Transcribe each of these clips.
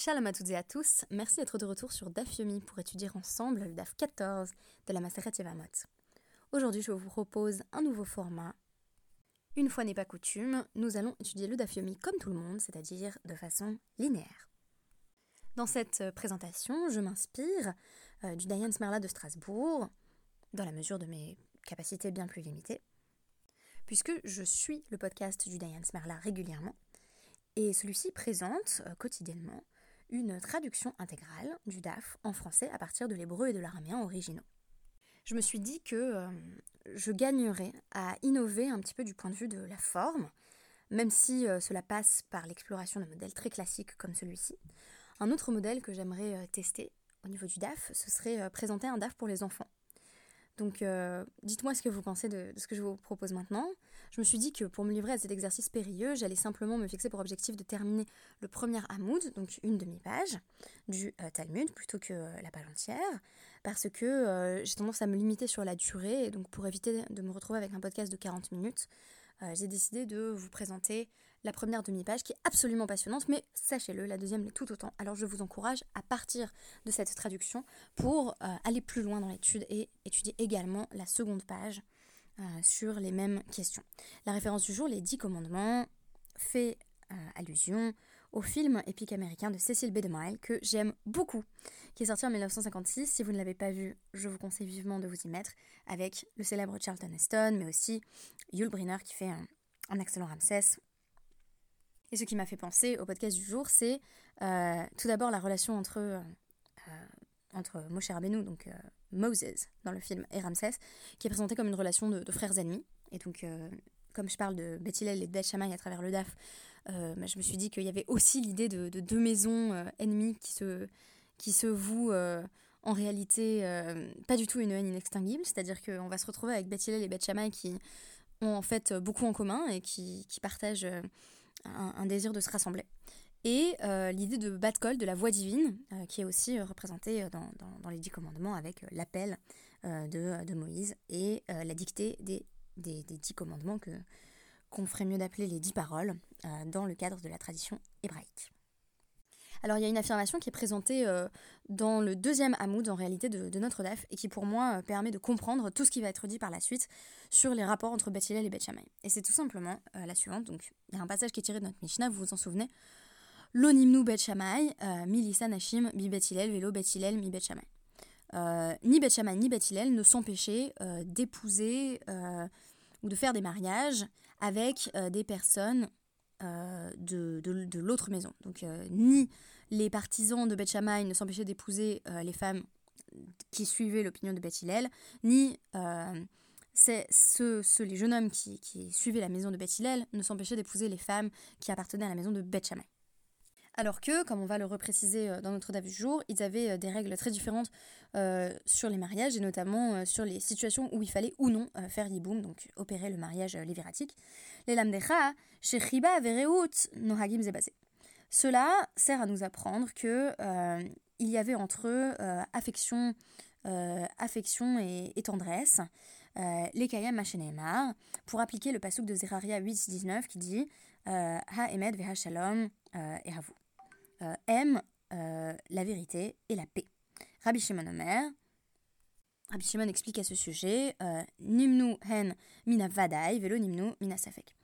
Shalom à toutes et à tous, merci d'être de retour sur DAF Yomi pour étudier ensemble le DAF 14 de la Maseret Yevamot. Aujourd'hui, je vous propose un nouveau format. Une fois n'est pas coutume, nous allons étudier le DAF Yomi comme tout le monde, c'est-à-dire de façon linéaire. Dans cette présentation, je m'inspire euh, du Dayan Smerla de Strasbourg, dans la mesure de mes capacités bien plus limitées, puisque je suis le podcast du Dayan Smerla régulièrement et celui-ci présente euh, quotidiennement une traduction intégrale du DAF en français à partir de l'hébreu et de l'araméen originaux. Je me suis dit que euh, je gagnerais à innover un petit peu du point de vue de la forme, même si euh, cela passe par l'exploration de modèles très classiques comme celui-ci. Un autre modèle que j'aimerais tester au niveau du DAF, ce serait présenter un DAF pour les enfants. Donc euh, dites-moi ce que vous pensez de, ce que je vous propose maintenant. Je me suis dit que pour me livrer à cet exercice périlleux, j'allais simplement me fixer pour objectif de terminer le premier Hamoud, donc une demi-page du euh, Talmud, plutôt que euh, la page entière, parce que j'ai tendance à me limiter sur la durée, et donc pour éviter de me retrouver avec un podcast de 40 minutes, j'ai décidé de vous présenter la première demi-page qui est absolument passionnante, mais sachez-le, la deuxième l'est tout autant. Alors je vous encourage à partir de cette traduction pour euh, aller plus loin dans l'étude et étudier également la seconde page euh, sur les mêmes questions. La référence du jour, les dix commandements, fait euh, allusion au film épique américain de Cecil B. DeMille que j'aime beaucoup, qui est sorti en 1956. Si vous ne l'avez pas vu, je vous conseille vivement de vous y mettre, avec le célèbre Charlton Heston, mais aussi Yul Brynner qui fait un, un excellent Ramsès, et ce qui m'a fait penser au podcast du jour, c'est euh, tout d'abord la relation entre, euh, entre Moshe Rabbeinu, donc euh, Moses dans le film, et Ramsès, qui est présentée comme une relation de, frères ennemis. Et donc, comme je parle de Beth et de Beth à travers le DAF, bah, je me suis dit qu'il y avait aussi l'idée de, deux maisons ennemies qui se, qui se vouent en réalité pas du tout une haine inextinguible. C'est-à-dire qu'on va se retrouver avec Beth et Beth qui ont en fait beaucoup en commun et qui, qui partagent un, désir de se rassembler. Et euh, l'idée de Batkol, de la voix divine, euh, qui est aussi euh, représentée dans, les dix commandements avec l'appel de, Moïse et la dictée des, dix commandements que qu'on ferait mieux d'appeler les dix paroles dans le cadre de la tradition hébraïque. Alors il y a une affirmation qui est présentée euh, dans le deuxième Hamoud en réalité de, notre DAF et qui pour moi euh, permet de comprendre tout ce qui va être dit par la suite sur les rapports entre Beth et Beth Et c'est tout simplement euh, la suivante. Donc il y a un passage qui est tiré de notre Mishnah, vous vous en souvenez. L'onimnu Bet Shammai, milisa nashim bi Bet velo Bet mi ni Bet ni Bet ne s'empêchaient d'épouser ou de faire des mariages avec des personnes euh, de, de, l'autre maison. Donc euh, ni les partisans de Beth Shammai ne s'empêchaient d'épouser euh, les femmes qui suivaient l'opinion de Beth Hillel, ni c'est ceux, les jeunes hommes qui, qui, suivaient la maison de Beth Hillel ne s'empêchaient d'épouser les femmes qui appartenaient à la maison de Beth Shammai. Alors que, comme on va le repréciser euh, dans notre DAF du jour, ils avaient euh, des règles très différentes euh, sur les mariages et notamment sur les situations où il fallait ou non faire yiboum, donc opérer le mariage léviratique. Les Vereut, Nohagim Zebazé. Cela sert à nous apprendre que il y avait entre eux affection, affection et, tendresse. les kayam machenema, pour appliquer le pasuk de Zeraria 8-19 qui dit Ha emed veha shalom et vous. Euh, aime euh, la vérité et la paix. Rabbi Shimon Omer, Rabbi Shimon explique à ce sujet euh, Nimnu hen mina vadai velo nimnu mina safek.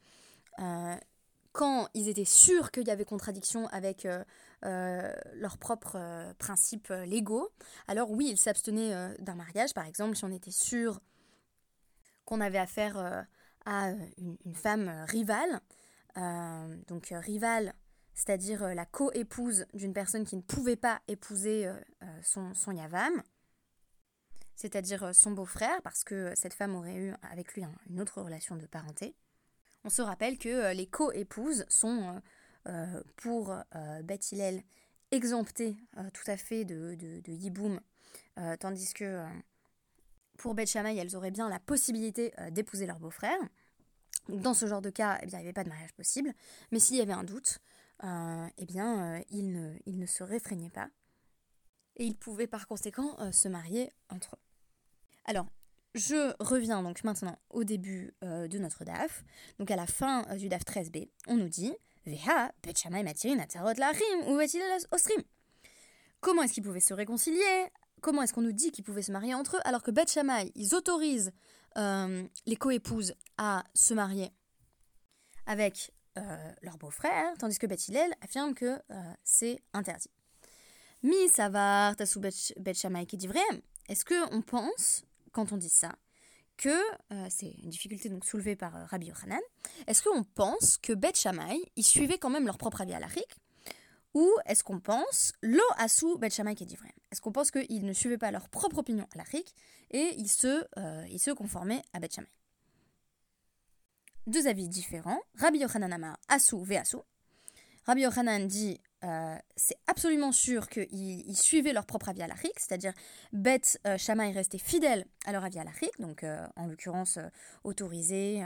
quand ils étaient sûrs qu'il y avait contradiction avec leurs propres principes légaux, alors oui, ils s'abstenaient d'un mariage. Par exemple, si on était sûr qu'on avait affaire à une, une, femme rivale, donc rivale c'est-à-dire euh, la co-épouse d'une personne qui ne pouvait pas épouser euh, euh, son, yavam, c'est-à-dire son beau-frère, parce que cette femme aurait eu avec lui une autre relation de parenté. On se rappelle que les co-épouses sont, pour Beth Hillel, exemptées tout à fait de, de, yiboum, tandis que pour Beth Shammai, elles auraient bien la possibilité d'épouser leur beau-frère. Dans ce genre de cas, eh bien, il n'y avait pas de mariage possible. Mais s'il y avait un doute, euh, eh bien, euh, il, ne, il ne se réfrégnait pas. Et ils pouvaient par conséquent euh, se marier entre eux. Alors, je reviens donc maintenant au début de notre DAF. Donc à la fin du DAF 13b, on nous dit Veha, Bet Shammai matirin atzarot la'achim ou Bet Hillel osrim. Comment est-ce qu'ils pouvaient se réconcilier? Comment est-ce qu'on nous dit qu'ils pouvaient se marier entre eux alors que Bet Shammai, ils autorisent les coépouses à se marier avec euh, leur beau-frère, tandis que Bet Hillel affirme que euh, c'est interdit. Mi savar tasu Bet Shammai qui. Est-ce qu'on pense, quand on dit ça, que, euh, c'est une difficulté donc soulevée par euh, Rabbi Yochanan, est-ce qu'on pense que Bet Shammai, ils suivaient quand même leur propre avis à l'Arik Ou est-ce qu'on pense, lo asu Bet Shammai qui Est-ce qu'on pense qu'ils ne suivaient pas leur propre opinion l'Arik et ils se, euh, ils se conformaient à Bet Shammai Deux avis différents. Rabbi Yochanan Amar, asu ve asu. Rabbi Yochanan dit euh, c'est absolument sûr qu'ils suivaient leur propre avis c'est-à-dire Beth euh, Shammai restait fidèle à leur avis donc euh, en l'occurrence euh, autoriser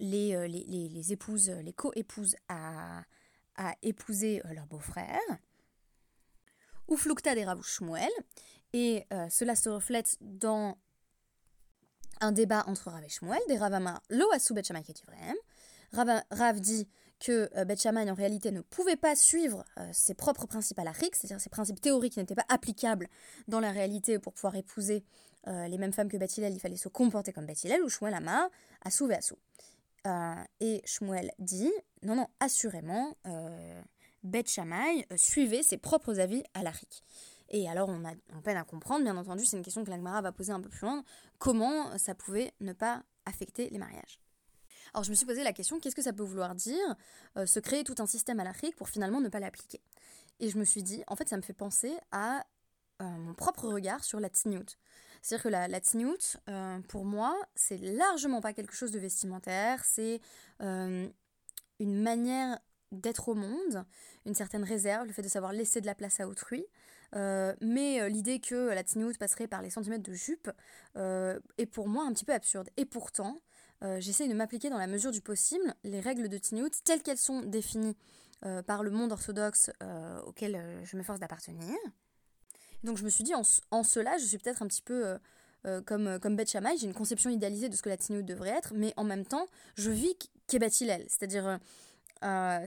les, les, les- épouses, les co-épouses à, à épouser leur beau-frère. Ou Flukta des Rav Shmuel, et cela se reflète dans un débat entre Rav et Shmuel, des Ravama lo asu bet Shammai. Rav, Rav dit que euh, en réalité ne pouvait pas suivre euh, ses propres principes à c'est-à-dire ses principes théoriques qui n'étaient pas applicables dans la réalité pour pouvoir épouser euh, les mêmes femmes que Bet Hillel, il fallait se comporter comme Bet Hillel, ou Shmuel Amar, Asou Veasou. Euh, et Shmuel dit, non, non, assurément, euh, Bet Shammai euh, suivait ses propres avis à l'Arik. Et alors on a peine à comprendre, bien entendu, c'est une question que l'Agmara va poser un peu plus loin, comment ça pouvait ne pas affecter les mariages. Alors je me suis posé la question, qu'est-ce que ça peut vouloir dire euh, se créer tout un système à l'Afrique pour finalement ne pas l'appliquer? Et je me suis dit, en fait ça me fait penser à euh, mon propre regard sur la tsniout. C'est-à-dire que la, la tsniout, euh, pour moi, c'est largement pas quelque chose de vestimentaire, c'est une manière d'être au monde, une certaine réserve, le fait de savoir laisser de la place à autrui. Euh, mais euh, l'idée que la tsniout passerait par les centimètres de jupe euh, est pour moi un petit peu absurde. Et pourtant, euh, j'essaye de m'appliquer dans la mesure du possible les règles de Tniout telles qu'elles sont définies par le monde orthodoxe auquel je m'efforce d'appartenir. Donc je me suis dit, en, ce- en cela, je suis peut-être un petit peu comme, comme Beth Shammai, j'ai une conception idéalisée de ce que la Tniout devrait être, mais en même temps, je vis Hillel. C'est-à-dire,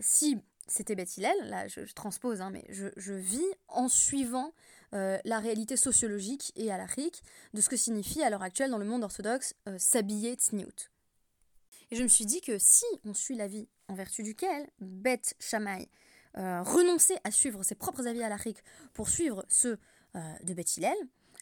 si c'était Beth Hillel, là je, transpose, hein, mais je, je vis en suivant euh, la réalité sociologique et alarique de ce que signifie à l'heure actuelle dans le monde orthodoxe euh, s'habiller Tniout. Et je me suis dit que si on suit l'avis en vertu duquel Beth Shammai euh, renonçait à suivre ses propres avis à l'Afrique pour suivre ceux euh, de Beth Hillel,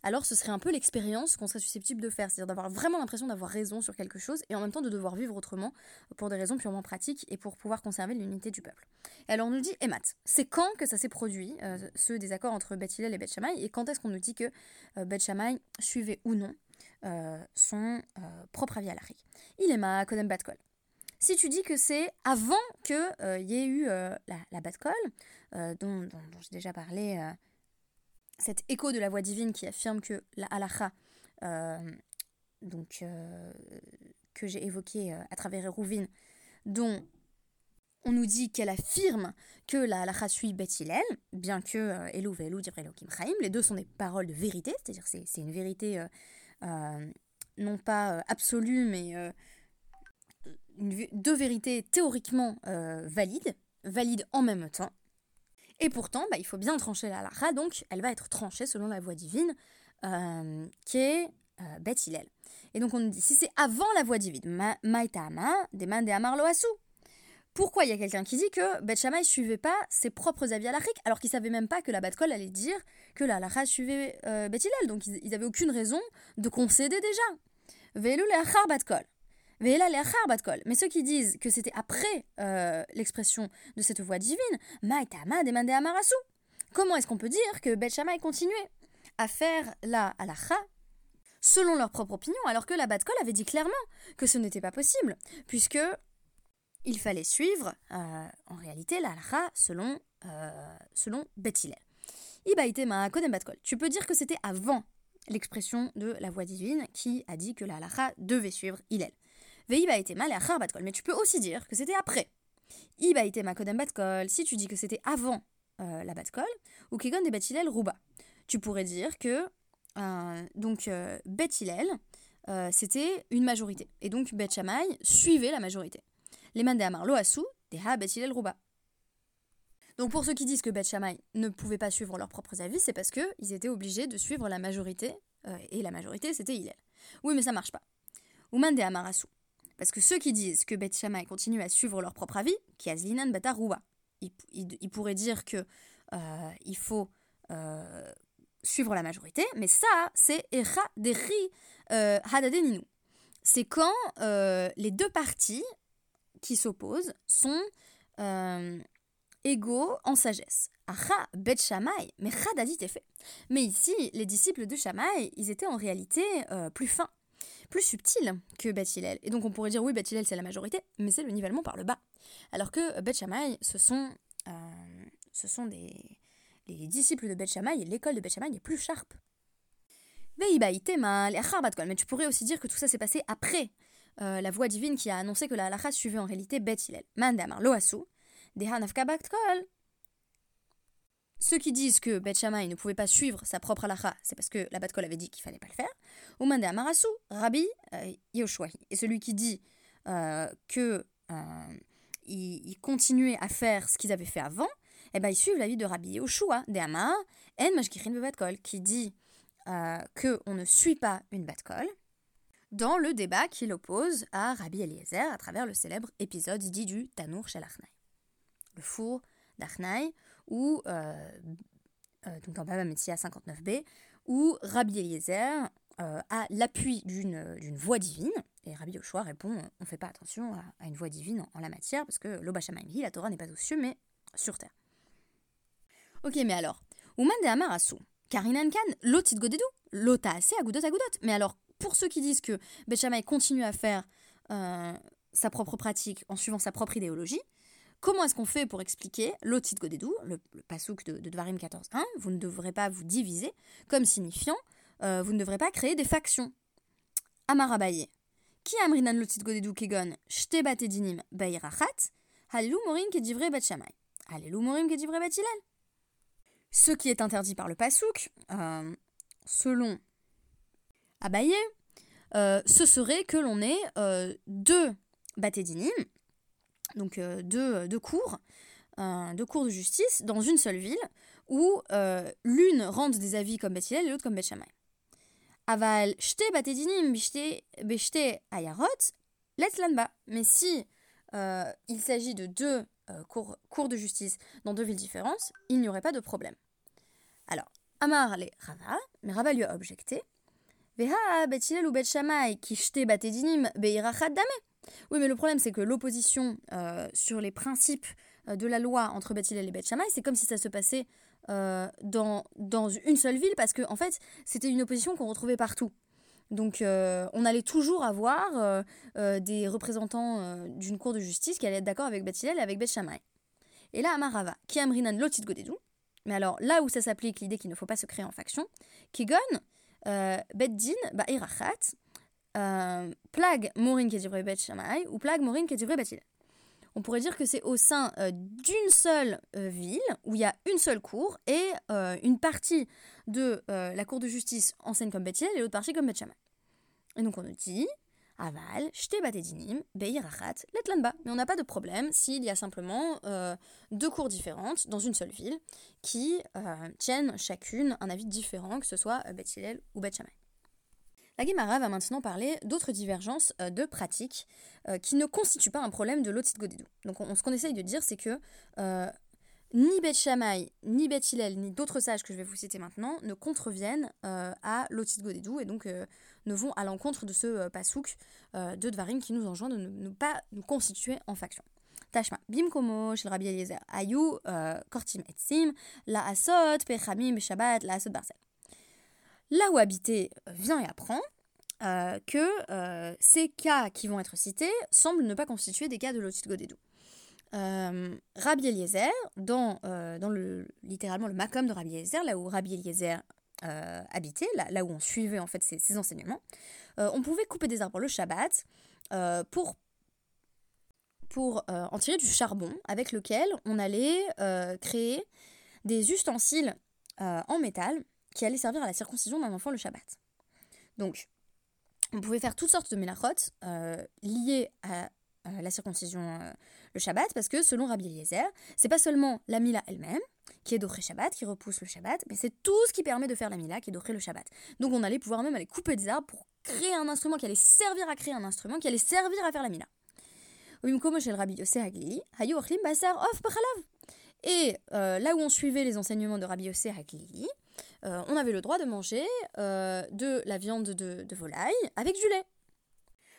alors ce serait un peu l'expérience qu'on serait susceptible de faire, c'est-à-dire d'avoir vraiment l'impression d'avoir raison sur quelque chose et en même temps de devoir vivre autrement pour des raisons purement pratiques et pour pouvoir conserver l'unité du peuple. Et alors on nous dit, Emat, c'est quand que ça s'est produit, euh, ce désaccord entre Beth Hillel et Beth Shammai, et quand est-ce qu'on nous dit que euh, Beth suivait ou non euh, son euh, propre avis à l'Afrique Il est ma Kodem Batkol. Si tu dis que c'est avant qu'il y ait eu la, la dont, j'ai déjà parlé, cet écho de la voix divine qui affirme que la halacha, euh, donc, euh, que j'ai évoqué euh, à travers Hérouvine, dont on nous dit qu'elle affirme que la halacha suit Beth bien que Elou chaim, les deux sont des paroles de vérité, c'est-à-dire c'est c'est une vérité non pas absolue, mais deux vérités théoriquement valides, valides en même temps. Et pourtant, bah, il faut bien trancher la halacha, donc elle va être tranchée selon la voie divine, euh, qui est euh, Beth Hillel. Et donc on nous dit, si c'est avant la voie divine, ma- Maïtama, demande de Amar. Pourquoi il y a quelqu'un qui dit que Beth Shammai suivait pas ses propres avis à l'Afrique, alors qu'il savait même pas que la Batkol allait dire que la halacha suivait euh, Beth Hillel, donc ils, ils avaient aucune raison de concéder déjà. Velu le'achar Batkol. Mais ceux qui disent que c'était après euh, l'expression de cette voix divine, Amarasu. Comment est-ce qu'on peut dire que Beth Shammai continuait à faire la halacha selon leur propre opinion, alors que la Batkol avait dit clairement que ce n'était pas possible, puisque il fallait suivre euh, en réalité la halacha selon, euh, selon Beth Hillel. Ibaïte ma kodem batkol. Tu peux dire que c'était avant l'expression de la voix divine qui a dit que la halacha devait suivre Hillel. Mais tu peux aussi dire que c'était après. Si tu dis que c'était avant euh, la batkol, ou kegon de Beth Hillel rouba. Tu pourrais dire que euh, donc euh, euh, c'était une majorité. Et donc Beth suivait la majorité. Les mandés Amar Loasu, Deha Beth Hillel Rouba. Donc pour ceux qui disent que Beth Shammai ne pouvait pas suivre leurs propres avis, c'est parce qu'ils étaient obligés de suivre la majorité, euh, et la majorité c'était Hillel. Oui, mais ça marche pas. Ouman de Amarasu. Parce que ceux qui disent que Beth Shammai continue à suivre leur propre avis, qui Azlinan Bataroua, ils, pourraient dire que euh, il faut euh, suivre la majorité, mais ça, c'est Echa Deri Hadadeninu. C'est quand les deux parties qui s'opposent sont égaux en sagesse. Aha, Bet Shammai, mais Chadadit est fait. Mais ici, les disciples de Shammai, ils étaient en réalité euh, plus fins, plus subtils que Bet Hillel. Et donc on pourrait dire oui, Bet Hillel c'est la majorité, mais c'est le nivellement par le bas. Alors que Bet Shammai, ce sont, euh, ce sont des, les disciples de Bet Shammai, l'école de Bet Shammai est plus sharp. Mais tu pourrais aussi dire que tout ça s'est passé après euh, la voix divine qui a annoncé que la halakha suivait en réalité Bet Hillel. Mandamar loasu, ceux qui disent que Beth Shammai ne pouvait pas suivre sa propre halakha, c'est parce que la Batkol avait dit qu'il fallait pas le faire. Ou Mande Amarasu, Rabbi euh, Et celui qui dit euh, que euh, il, continuait à faire ce qu'ils avaient fait avant, eh ben, ils suivent l'avis de Rabbi Yoshua de Amar, En Mashkichin Batkol, qui dit euh, que on ne suit pas une Batkol dans le débat qu'il oppose à Rabbi Eliezer à travers le célèbre épisode dit du Tanour Shalachnai le four d'Arnaï, ou euh, euh, donc dans Baba Metzia 59b, où Rabbi Eliezer euh, a l'appui d'une voix divine, et Rabbi Yoshua répond on ne fait pas attention à, une voix divine en, la matière, parce que l'Obashamaimhi, la Torah n'est pas aux cieux, mais sur terre. Ok, mais alors, Ouman de Amarasu, Karinan Kan, lotit godedu, lota assez agudot agudot. Mais alors, pour ceux qui disent que Bechamay continue à faire sa propre pratique en suivant sa propre idéologie, Comment est-ce qu'on fait pour expliquer l'otit godedou, le, pasouk de, de Dvarim 14.1 Vous ne devrez pas vous diviser, comme signifiant euh, vous ne devrez pas créer des factions. Amarabaye. Qui amrinan l'otit godedou kegon shte batedinim bayirachat Halilou morim kedivre bat shamay. Halilou morim kedivre bat Ce qui est interdit par le pasouk, euh, selon Abaye, euh, ce serait que l'on ait deux batédinim, donc euh, deux, deux, cours, deux cours de justice dans une seule ville, où euh, l'une rende des avis comme Beth et l'autre comme Beth Aval shte batedinim bishte ayarot letlanba. Mais si euh, il s'agit de deux cours, cours, de justice dans deux villes différentes, il n'y aurait pas de problème. Alors, Amar le Rava, mais Rava lui a objecté. Veha Bet ou Bet qui shte batedinim beirachat dame. Oui, mais le problème, c'est que l'opposition euh, sur les principes euh, de la loi entre Beth et Beth c'est comme si ça se passait euh, dans, dans une seule ville, parce qu'en en fait, c'était une opposition qu'on retrouvait partout. Donc, on allait toujours avoir des représentants d'une cour de justice qui allaient être d'accord avec Beth et avec Beth. Et là, Amarava, qui amrinan lotit godedou, mais alors là où ça s'applique l'idée qu'il ne faut pas se créer en faction, Kigon, Bet Din, bah, euh, plague Morin Bet Shamay ou plague Morin Bet On pourrait dire que c'est au sein euh, d'une seule euh, ville où il y a une seule cour et une partie de la cour de justice enseigne comme Bethil et l'autre partie comme Bet Et donc on nous dit Aval, Shte Batedinim, Beirachat, Letlanba. Mais on n'a pas de problème s'il y a simplement deux cours différentes dans une seule ville qui tiennent chacune un avis différent, que ce soit Bethilel ou Bet la Guimara va maintenant parler d'autres divergences euh, de pratiques euh, qui ne constituent pas un problème de l'otit godedou. Donc on, ce qu'on essaye de dire, c'est que euh, ni Beth Shammai, ni Beth Hillel, ni d'autres sages que je vais vous citer maintenant ne contreviennent à l'otit godedou et donc ne vont à l'encontre de ce pasouk de Dvarim qui nous enjoint de ne, pas nous constituer en faction. Tashma, Bimkomo, Shel Rabbi Eliezer, Ayu, Kortim Etsim, La Asot, Pechamim, Shabbat, La Asot Barcel là où habiter vient et apprend euh, que euh, ces cas qui vont être cités semblent ne pas constituer des cas de l'otit godedou. Euh, Rabbi Eliezer, dans, dans le, littéralement le makom de Rabbi Eliezer, là où Rabbi Eliezer habitait, là, où on suivait en fait ses, enseignements, on pouvait couper des arbres le Shabbat pour en tirer du charbon avec lequel on allait créer des ustensiles en métal qui allait servir à la circoncision d'un enfant le Shabbat. Donc, on pouvait faire toutes sortes de mélachot euh, liées à la circoncision le Shabbat, parce que selon Rabbi Eliezer, c'est pas seulement la Mila elle-même qui est d'Oché Shabbat, qui repousse le Shabbat, mais c'est tout ce qui permet de faire la Mila qui est d'Oché le Shabbat. Donc on allait pouvoir même aller couper des arbres pour créer un instrument qui allait servir à créer un instrument qui allait servir à faire la Mila. Et là où on suivait les enseignements de Rabbi Yossé Haglili, euh, on avait le droit de manger euh, de la viande de, volaille avec du lait.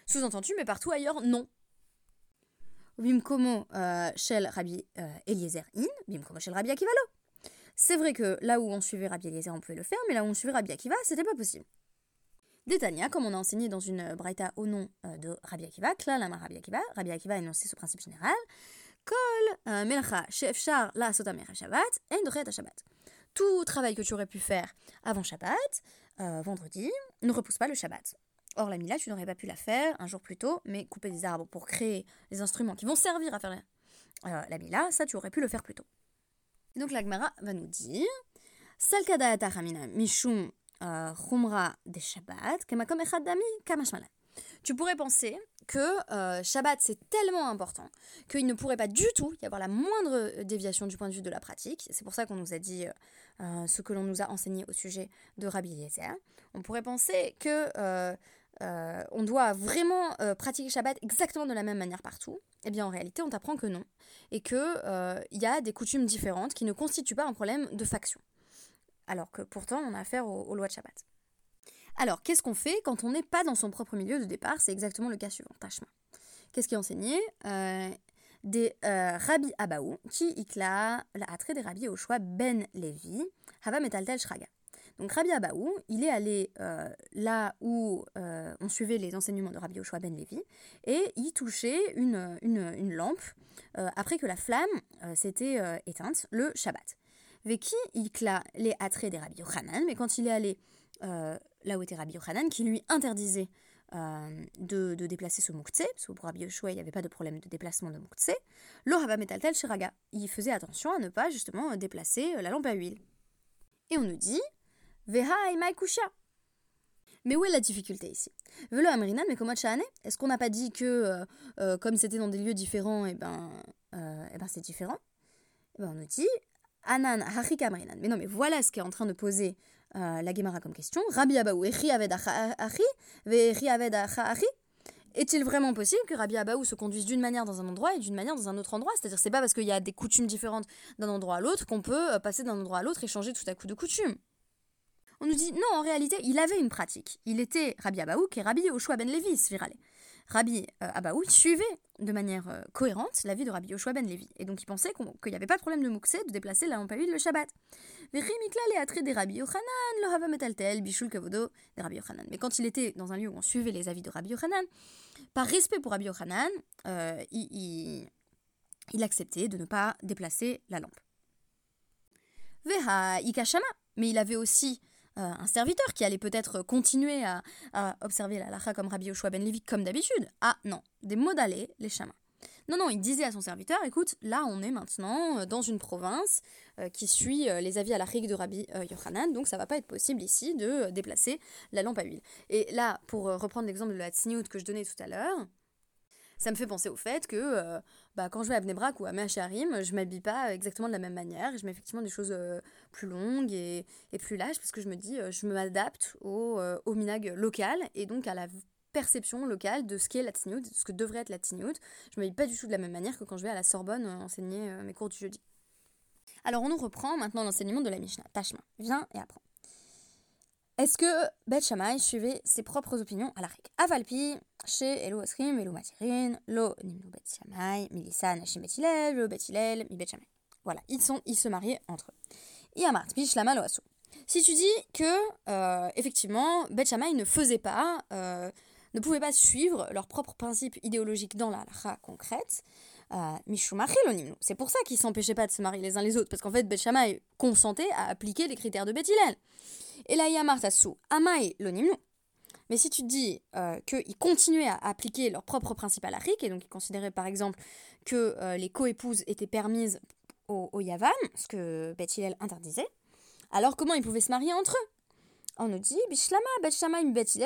Sous-entendu, mais partout ailleurs, non. Bimkomo euh, shel Rabbi Eliezer in, bimkomo shel Rabbi Akiva C'est vrai que là où on suivait Rabbi Eliezer, on pouvait le faire, mais là où on suivait Rabbi Akiva, c'était pas possible. Détania, comme on a enseigné dans une braïta au nom de Rabbi Akiva, Klalama Rabbi Akiva, Rabbi Akiva a énoncé ce principe général, Kol melcha shefshar la sotamer Shabbat, en Shabbat tout travail que tu aurais pu faire avant Shabbat, euh, vendredi, ne repousse pas le Shabbat. Or, la Mila, tu n'aurais pas pu la faire un jour plus tôt, mais couper des arbres pour créer des instruments qui vont servir à faire la, euh, la Mila, ça, tu aurais pu le faire plus tôt. donc, la Gemara va nous dire Salkada mishum euh, chumra de Shabbat, kemakom echad dami kamashmalan. Tu pourrais penser que euh, Shabbat c'est tellement important qu'il ne pourrait pas du tout y avoir la moindre déviation du point de vue de la pratique. C'est pour ça qu'on nous a dit euh, euh, ce que l'on nous a enseigné au sujet de Rabbi Eliezer. On pourrait penser que on doit vraiment pratiquer Shabbat exactement de la même manière partout. Eh bien en réalité on t'apprend que non et qu'il y a des coutumes différentes qui ne constituent pas un problème de faction. Alors que pourtant on a affaire aux lois de Shabbat. Alors, qu'est-ce qu'on fait quand on n'est pas dans son propre milieu de départ? C'est exactement le cas suivant. Tachma. Qu'est-ce qui est enseigné? Euh, Des euh, Rabbi Abaou, qui ikla l'attrait des Rabbi au choix Ben Levi, Hava Metaltel Shraga. Donc Rabbi Abaou, il est allé euh, là où on suivait les enseignements de Rabbi Oshua Ben Levi, et il touchait une, une, lampe après que la flamme s'était éteinte, le Shabbat. Veki, il les attraits des Rabbi Yochanan, mais quand il est allé là où était Rabbi Yochanan, qui lui interdisait euh, de, déplacer ce mouktsé, parce que pour Rabbi Yoshua, il n'y avait pas de problème de déplacement de mouktsé, le Rabba Metaltel Shiraga. Il faisait attention à ne pas justement déplacer euh, la lampe à huile. Et on nous dit Veha kusha. Mais où est la difficulté ici? Velo Amrinan, mais comment Est-ce qu'on n'a pas dit que, euh, comme c'était dans des lieux différents, et eh ben, eh ben c'est différent? Eh ben On nous dit Anan Hachik Amrinan. Mais non, mais voilà ce qu'est en train de poser euh, la Gemara comme question. Rabbi Abaou, est-il vraiment possible que Rabbi Abaou se conduise d'une manière dans un endroit et d'une manière dans un autre endroit? C'est-à-dire, c'est pas parce qu'il y a des coutumes différentes d'un endroit à l'autre qu'on peut euh, passer d'un endroit à l'autre et changer tout à coup de coutume. On nous dit non, en réalité, il avait une pratique. Il était Rabbi Abaou qui est Rabbi Oshua ben Levi, Svirale. Rabbi euh, Abaou suivait de manière euh, cohérente la vie de Rabbi Yoshua ben Levi. Et donc il pensait qu'il n'y avait pas de problème de Mouksé de déplacer la lampe à huile le Shabbat. Mais quand il était dans un lieu où on suivait les avis de Rabbi Yochanan, par respect pour Rabbi Yochanan, euh, il, il, acceptait de ne pas déplacer la lampe. Veha Ikashama, mais il avait aussi un serviteur qui allait peut-être continuer à, observer la lacha comme Rabbi Yoshua ben Levi comme d'habitude. Ah non, des modalés, les chamans. Non, non, il disait à son serviteur, écoute, là on est maintenant euh, dans une province euh, qui suit les avis à la de Rabbi Yochanan, donc ça va pas être possible ici de déplacer la lampe à huile. Et là, pour reprendre l'exemple de la tsniout que je donnais tout à l'heure, ça me fait penser au fait que euh, bah, quand je vais à Bnebrak ou à Meacharim, je m'habille pas exactement de la même manière. Je mets effectivement des choses euh, plus longues et, plus lâches parce que je me dis, euh, je m'adapte au, au minag local et donc à la perception locale de ce qu'est la de ce que devrait être la tignout. Je m'habille pas du tout de la même manière que quand je vais à la Sorbonne enseigner mes cours du jeudi. Alors on nous reprend maintenant l'enseignement de la Mishnah. Tachma, viens et apprends. Est-ce que Beth Shammai suivait ses propres opinions à la règle Avalpi, chez Elo Asrim, Elo Matirin, Lo Nimnu Bet Shammai, Milissa Nashim Betilel, Lo Betilel, Mi Bet Shammai. Voilà, ils, sont, ils se mariaient entre eux. Yamart, Bishlama Lo Asu. Si tu dis que, euh, effectivement, Beth Shammai ne faisait pas, euh, ne pouvait pas suivre leurs propres principes idéologiques dans la halakha concrète, c'est pour ça qu'ils s'empêchaient pas de se marier les uns les autres, parce qu'en fait, Beth Shammai consentait à appliquer les critères de Beth et là, Yamartasu, Amae l'onimnu. Mais si tu dis euh, qu'ils continuaient à appliquer leurs propres principes à et donc ils considéraient par exemple que euh, les coépouses étaient permises au, Yavam, ce que Beth interdisait, alors comment ils pouvaient se marier entre eux? On nous dit Bishlama, Beth Shama, Beth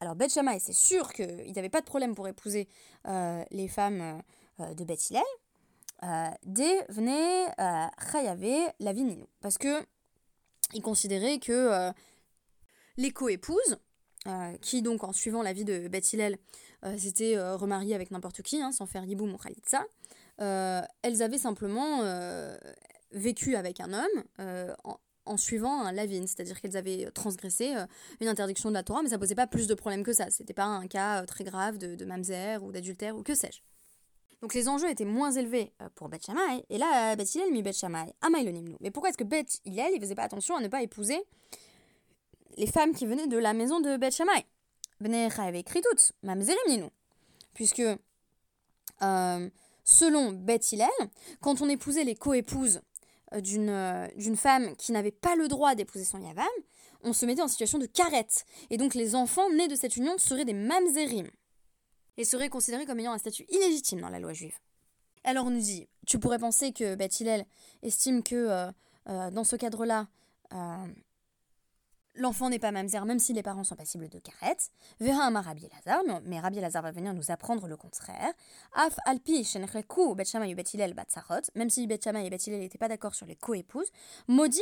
Alors Beth Shammai, c'est sûr qu'il n'avait pas de problème pour épouser euh, les femmes euh, de Beth. Euh, des venait Chayave la Vininu. Parce que il considérait que les co-épouses, qui donc en suivant la vie de Beth Hillel, remariées avec n'importe qui, hein, sans faire Yiboum ou Khalitsa, elles avaient simplement vécu avec un homme en, en suivant un lavine, c'est-à-dire qu'elles avaient transgressé euh, une interdiction de la Torah, mais ça posait pas plus de problèmes que ça. C'était pas un cas euh, très grave de, de mamzer ou d'adultère ou que sais-je. Donc les enjeux étaient moins élevés euh, pour Beth Shammai, et là, Beth Hillel mit Beth Shammai, Amaïlonimnu. Mais pourquoi est-ce que Beth Hillel, il faisait pas attention à ne pas épouser les femmes qui venaient de la maison de Beth Shammai avait écrit toutes, Mamzerim Puisque, selon Beth Hillel, quand on épousait les co-épouses euh, euh, d'une femme qui n'avait pas le droit d'épouser son yavam, on se mettait en situation de carette. Et donc les enfants nés de cette union seraient des mamzerim et seraient considérés comme ayant un statut illégitime dans la loi juive. Alors on nous dit, tu pourrais penser que Beth estime que euh, dans ce cadre-là, l'enfant n'est pas mamzer même si les parents sont passibles de carette. Verra un Rabbi Lazar, mais Rabbi Lazar va venir nous apprendre le contraire. Af alpi shenreku Bet Shammai Bet batsarot, même si Bet et Bet n'étaient pas d'accord sur les co-épouses. Modim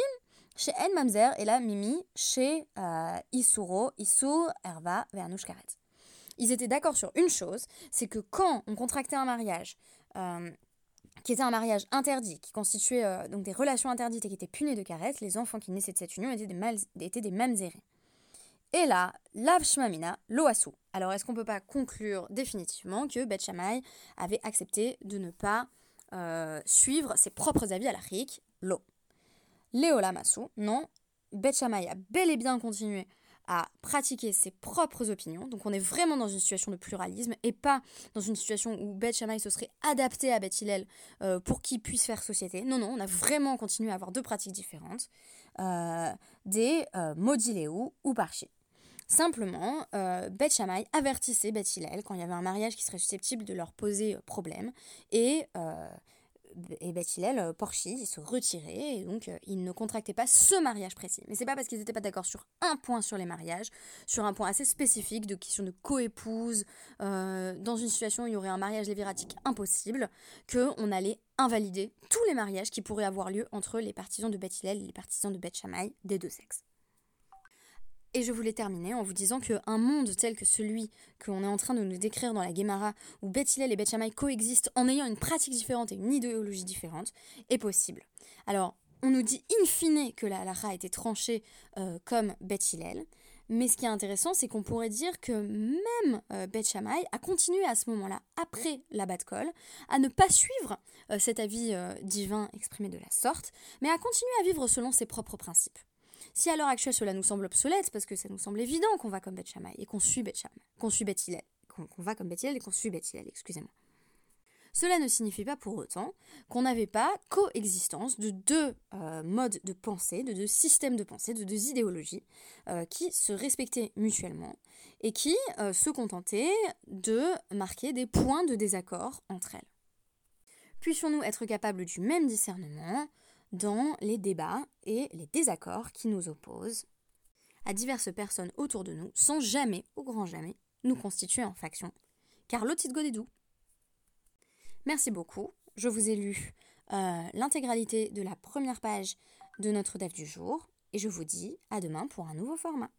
chez En Mamzer et la Mimi chez euh, Isuro, Isur, Erva, Vernush Karet. Ils étaient d'accord sur une chose, c'est que quand on contractait un mariage euh, qui était un mariage interdit, qui constituait euh, donc des relations interdites et qui était puni de caresses, les enfants qui naissaient de cette union étaient des, mal, étaient. Et là, lav shmamina loasu. Alors, est-ce qu'on ne peut pas conclure définitivement que Beth Shammai avait accepté de ne pas euh, suivre ses propres avis à la rik, lo Léola Masu, non. Beth Shammai a bel et bien continué à pratiquer ses propres opinions. Donc on est vraiment dans une situation de pluralisme et pas dans une situation où Beth Shammai se serait adapté à Beth Hillel euh, pour qu'il puisse faire société. Non, non, on a vraiment continué à avoir deux pratiques différentes, euh, des euh, ou parchi. Simplement, euh, Beth Shammai avertissait Beth Hillel quand il y avait un mariage qui serait susceptible de leur poser problème et et Beth Hillel, euh, Porchi, ils se retiraient et donc euh, ils ne contractaient pas ce mariage précis. Mais c'est pas parce qu'ils n'étaient pas d'accord sur un point sur les mariages, sur un point assez spécifique de question de coépouse, euh, dans une situation où il y aurait un mariage léviratique impossible, qu'on allait invalider tous les mariages qui pourraient avoir lieu entre les partisans de Beth Hillel et les partisans de Beth Shammai des deux sexes. Et je voulais terminer en vous disant qu'un monde tel que celui que l'on est en train de nous décrire dans la Gemara, où Beth et Beth coexistent en ayant une pratique différente et une idéologie différente, est possible. Alors, on nous dit in fine que la halakha a été tranchée euh, comme Beth Hillel, mais ce qui est intéressant, c'est qu'on pourrait dire que même euh, a continué à ce moment-là, après la Bat Kol, à ne pas suivre euh, cet avis divin exprimé de la sorte, mais à continuer à vivre selon ses propres principes. Si à l'heure actuelle cela nous semble obsolète, parce que ça nous semble évident qu'on va comme Beth et qu'on suit Beth qu'on suit qu'on va comme et qu'on suit excusez-moi. Cela ne signifie pas pour autant qu'on n'avait pas coexistence de deux euh, modes de pensée, de deux systèmes de pensée, de deux idéologies euh, qui se respectaient mutuellement et qui euh, se contentaient de marquer des points de désaccord entre elles. Puissions-nous être capables du même discernement dans les débats et les désaccords qui nous opposent à diverses personnes autour de nous, sans jamais, au grand jamais, nous constituer en faction. Car l'autre. Merci beaucoup. Je vous ai lu euh, l'intégralité de la première page de notre dev du jour et je vous dis à demain pour un nouveau format.